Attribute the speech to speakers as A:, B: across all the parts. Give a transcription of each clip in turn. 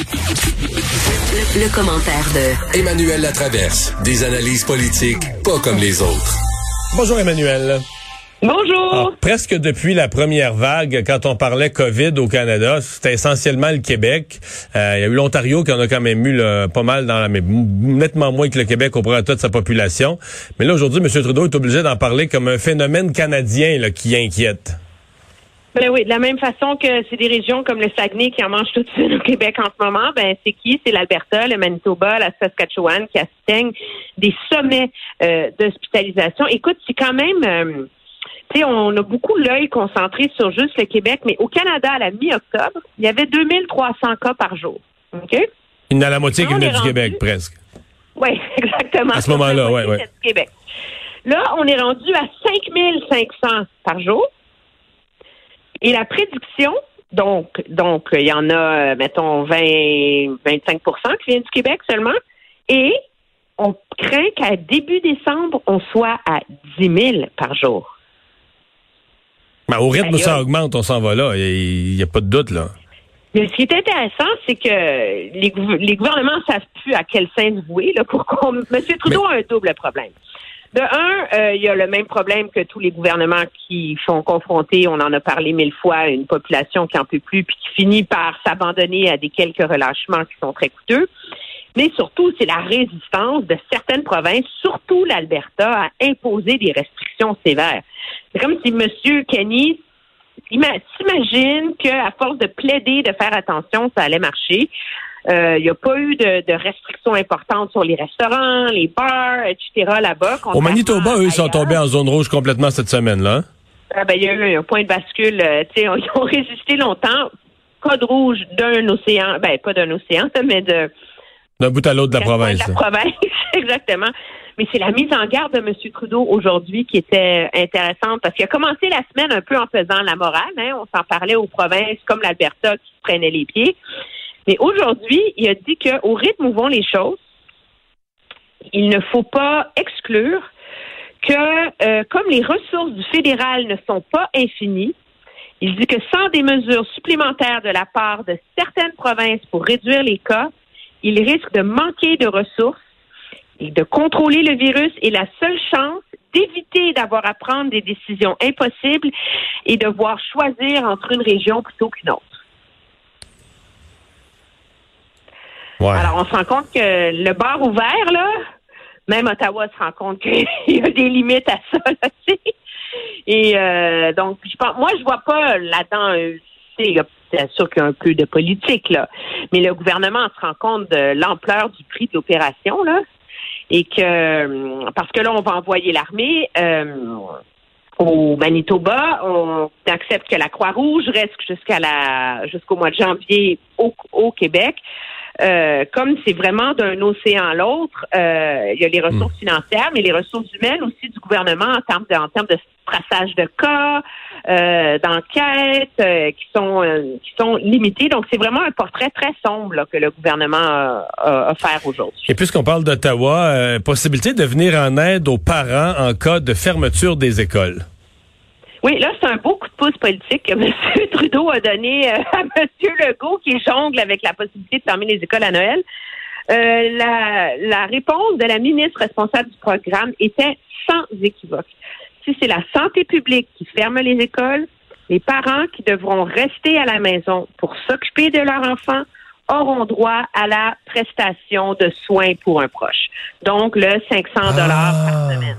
A: Le, le commentaire de
B: Emmanuel Latraverse. Des analyses politiques pas comme les autres.
C: Bonjour Emmanuel.
D: Bonjour.
C: Alors, presque depuis la première vague, quand on parlait COVID au Canada, c'était essentiellement le Québec. Euh, il y a eu l'Ontario qui en a quand même eu là, pas mal dans la, mais nettement moins que le Québec au prorata de sa population. Mais là aujourd'hui, M. Trudeau est obligé d'en parler comme un phénomène canadien là, qui inquiète.
D: Ben oui, de la même façon que c'est des régions comme le Saguenay qui en mangent tout de suite au Québec en ce moment, ben c'est qui? C'est l'Alberta, le Manitoba, la Saskatchewan qui atteignent des sommets euh, d'hospitalisation. Écoute, c'est quand même... Euh, tu sais, on a beaucoup l'œil concentré sur juste le Québec, mais au Canada, à la mi-octobre, il y avait 2300 cas par jour. OK?
C: Il y en a la moitié qui venait du Québec, presque.
D: Oui, exactement.
C: À ce moment-là, oui, oui.
D: Québec. Là, on est rendu à 5500 par jour. Et la prédiction, donc, donc il y en a, mettons, 20, 25% qui viennent du Québec seulement. Et on craint qu'à début décembre, on soit à 10 000 par jour.
C: Ben, au rythme où ça augmente, on s'en va là. Il n'y a, pas de doute, là.
D: Mais ce qui est intéressant, c'est que les, les gouvernements ne savent plus à quel sein se vouer. Là, pour qu'on... M. Trudeau a un double problème. De un, euh, il y a le même problème que tous les gouvernements qui sont confrontés, on en a parlé mille fois, une population qui en peut plus, puis qui finit par s'abandonner à des quelques relâchements qui sont très coûteux. Mais surtout, c'est la résistance de certaines provinces, surtout l'Alberta, à imposer des restrictions sévères. C'est comme si M. Kenny s'imagine qu'à force de plaider, de faire attention, ça allait marcher. Euh, il n'y a pas eu de, restrictions importantes sur les restaurants, les bars, etc. là-bas.
C: Au Manitoba, eux, ils sont tombés en zone rouge complètement cette semaine-là.
D: Ah, ben, il y a eu un point de bascule. Euh, ils ont résisté longtemps. Code rouge d'un océan, ben pas d'un océan, mais de
C: d'un bout à l'autre de la province. De
D: la province, exactement. Mais c'est la mise en garde de M. Trudeau aujourd'hui qui était intéressante parce qu'il a commencé la semaine un peu en faisant la morale. Hein. On s'en parlait aux provinces comme l'Alberta qui se prenaient les pieds. Mais aujourd'hui, il a dit qu'au rythme où vont les choses, il ne faut pas exclure que euh, comme les ressources du fédéral ne sont pas infinies, il dit que sans des mesures supplémentaires de la part de certaines provinces pour réduire les cas, il risque de manquer de ressources et de contrôler le virus et la seule chance d'éviter d'avoir à prendre des décisions impossibles et de devoir choisir entre une région plutôt qu'une autre. Alors, on se rend compte que le bar ouvert, là, même Ottawa se rend compte qu'il y a des limites à ça, là, Et euh, donc, je pense, moi, je vois pas là-dedans, c'est sûr qu'il y a un peu de politique, là. Mais le gouvernement se rend compte de l'ampleur du prix de l'opération, là. Et que, parce que là, on va envoyer l'armée. Euh, au Manitoba, on accepte que la Croix-Rouge reste jusqu'à la jusqu'au mois de janvier au Québec. Euh, comme c'est vraiment d'un océan à l'autre, euh, il y a les ressources hmm. financières, mais les ressources humaines aussi du gouvernement en termes de, en termes de traçage de cas, euh, d'enquête, euh, qui sont qui sont limitées. Donc c'est vraiment un portrait très sombre que le gouvernement a, a, faire aujourd'hui.
C: Et puisqu'on parle d'Ottawa, possibilité de venir en aide aux parents en cas de fermeture des écoles?
D: Oui, là, c'est un beau coup de pouce politique que M. Trudeau a donné euh, à M. Legault qui jongle avec la possibilité de fermer les écoles à Noël. Euh, la, la réponse de la ministre responsable du programme était sans équivoque. Si c'est la santé publique qui ferme les écoles, les parents qui devront rester à la maison pour s'occuper de leur enfant auront droit à la prestation de soins pour un proche. Donc, le 500 dollars par ah. semaine.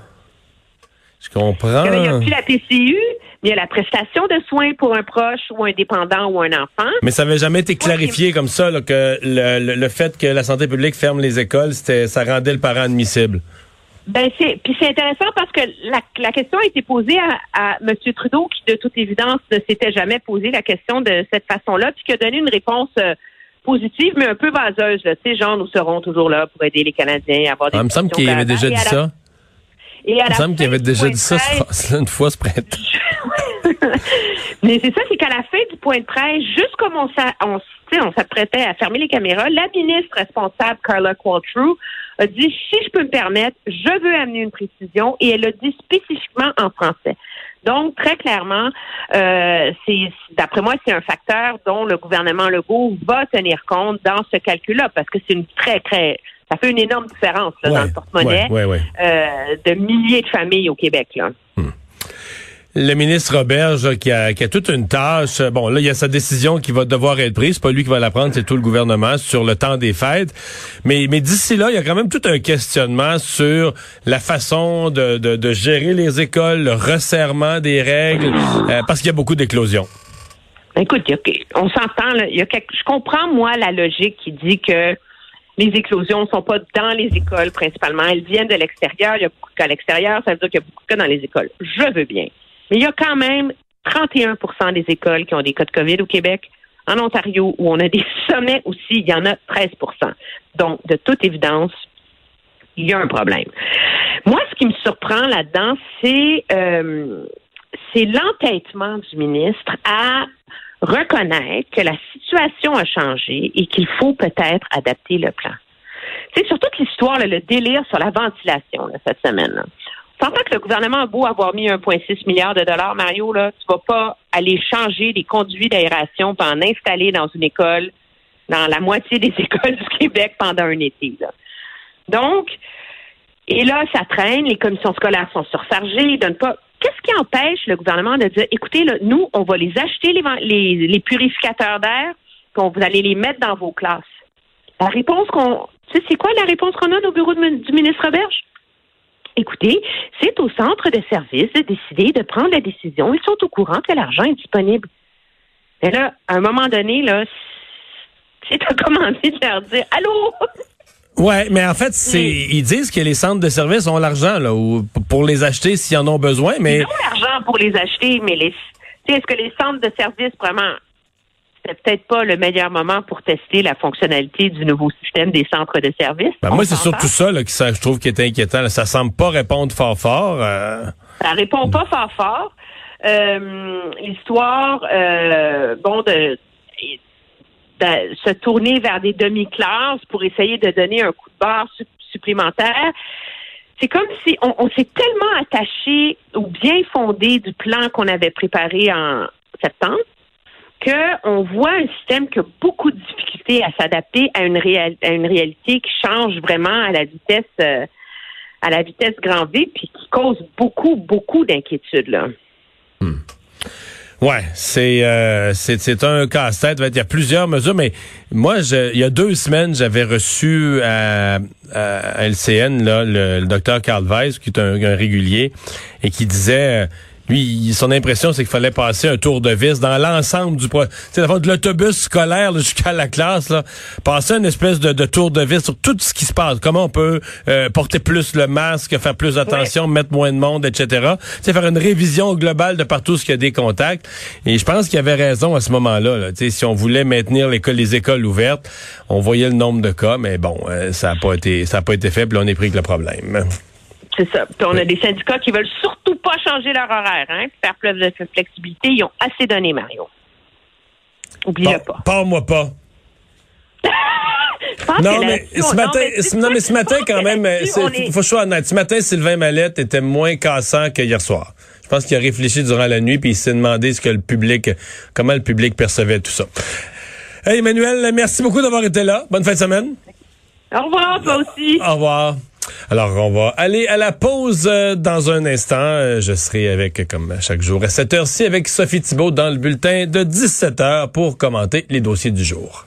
C: Je comprends.
D: Il n'y a plus la PCU, mais il y a la prestation de soins pour un proche ou un dépendant ou un enfant.
C: Mais ça n'avait jamais été clarifié comme ça, que le, le, fait que la santé publique ferme les écoles, c'était, ça rendait le parent admissible.
D: Ben c'est puis c'est intéressant parce que la, la question a été posée à, à M. Trudeau qui de toute évidence ne s'était jamais posé la question de cette façon-là puis qui a donné une réponse euh, positive mais un peu vaseuse. Tu sais, genre nous serons toujours là pour aider les Canadiens à avoir des.
C: Ah, il me semble qu'il avait déjà dit ça. Il me semble qu'il avait déjà dit ça une fois ce printemps.
D: Mais c'est ça, c'est qu'à la fin du point de presse, juste comme on, on s'apprêtait à fermer les caméras. La ministre responsable, Carla Qualtrough, a dit si je peux me permettre, je veux amener une précision et elle a dit spécifiquement en français. Donc, très clairement, euh, c'est d'après moi, c'est un facteur dont le gouvernement Legault va tenir compte dans ce calcul-là, parce que c'est une très, très ça fait une énorme différence dans le porte-monnaie euh, de milliers de familles au Québec. Là. Hmm.
C: Le ministre Roberge qui a, qui a toute une tâche. Bon, là, il y a sa décision qui va devoir être prise. C'est pas lui qui va la prendre, c'est tout le gouvernement sur le temps des fêtes. Mais, mais d'ici là, il y a quand même tout un questionnement sur la façon de, de, de gérer les écoles, le resserrement des règles, euh, parce qu'il y a beaucoup d'éclosions.
D: Écoute, on s'entend. Il y a je comprends moi la logique qui dit que les éclosions ne sont pas dans les écoles principalement. Elles viennent de l'extérieur. Il y a beaucoup de cas à l'extérieur. Ça veut dire qu'il y a beaucoup de cas dans les écoles. Je veux bien. Mais il y a quand même 31 des écoles qui ont des cas de COVID au Québec. En Ontario, où on a des sommets aussi, il y en a 13 Donc, de toute évidence, il y a un problème. Moi, ce qui me surprend là-dedans, c'est euh, l'entêtement du ministre à reconnaître que la situation a changé et qu'il faut peut-être adapter le plan. C'est surtout l'histoire, le délire sur la ventilation cette semaine. Tant que le gouvernement a beau avoir mis 1,6 milliard de dollars, Mario, là, tu vas pas aller changer les conduits d'aération pour en installer dans une école, dans la moitié des écoles du Québec pendant un été. Donc, et là, ça traîne, les commissions scolaires sont surchargées, ils donnent pas. Qu'est-ce qui empêche le gouvernement de dire, écoutez, nous, on va les acheter, les, purificateurs d'air, puis vous allez les mettre dans vos classes? La réponse qu'on. C'est quoi la réponse qu'on a au bureau du ministre Berge? Écoutez, c'est au centre de service de décider, de prendre la décision. Ils sont au courant que l'argent est disponible. Mais là, à un moment donné, là, c'est à commander de leur dire Allô?
C: Ouais, mais en fait, c'est ils disent que les centres de service ont l'argent là pour les acheter s'ils en ont besoin, mais
D: ils ont l'argent pour les acheter, mais les est-ce que les centres de service vraiment c'est peut-être pas le meilleur moment pour tester la fonctionnalité du nouveau système des centres de services?
C: Ben moi, c'est surtout ça là, que ça, je trouve qui est inquiétant. Ça semble pas répondre fort fort. Euh...
D: Ça répond pas fort fort. Euh, L'histoire, euh, bon, de, se tourner vers des demi-classes pour essayer de donner un coup de barre supplémentaire. C'est comme si on, on s'est tellement attaché au bien fondé du plan qu'on avait préparé en septembre qu'on voit un système qui a beaucoup de difficultés à s'adapter à une, à une réalité qui change vraiment à la vitesse euh, à la vitesse grand V, puis qui cause beaucoup, beaucoup d'inquiétudes.
C: Ouais, c'est euh, c'est un casse-tête. Il y a plusieurs mesures, mais moi, je, il y a deux semaines, j'avais reçu à, à, LCN là, le, docteur Carl Weiss, qui est un, un régulier, et qui disait lui, son impression, c'est qu'il fallait passer un tour de vis dans l'ensemble du c'est de l'autobus scolaire jusqu'à la classe, là, passer une espèce de, tour de vis sur tout ce qui se passe. Comment on peut euh, porter plus le masque, faire plus attention, mettre moins de monde, etc. C'est faire une révision globale de partout ce qu'il y a des contacts. Et je pense qu'il avait raison à ce moment-là. Là. Si on voulait maintenir les écoles ouvertes, on voyait le nombre de cas, mais bon, euh, ça n'a pas été ça a pas été fait, puis on est pris avec le problème.
D: C'est ça. Puis on a des syndicats qui veulent surtout pas changer leur horaire, hein, faire plus de flexibilité. Ils ont assez donné, Mario. Oublie-le pas.
C: Parle-moi pas. non, mais ce matin, non, mais ce matin, quand même, il faut que je sois honnête. Ce matin, Sylvain Mallette était moins cassant que hier soir. Je pense qu'il a réfléchi durant la nuit puis il s'est demandé ce que le public, comment le public percevait tout ça. Hey, Emmanuel, merci beaucoup d'avoir été là. Bonne fin de semaine.
D: Au revoir, toi aussi.
C: Au revoir. Alors, on va aller à la pause euh, dans un instant. Euh, je serai avec, comme chaque jour, à cette heure-ci avec Sophie Thibault dans le bulletin de 17 heures pour commenter les dossiers du jour.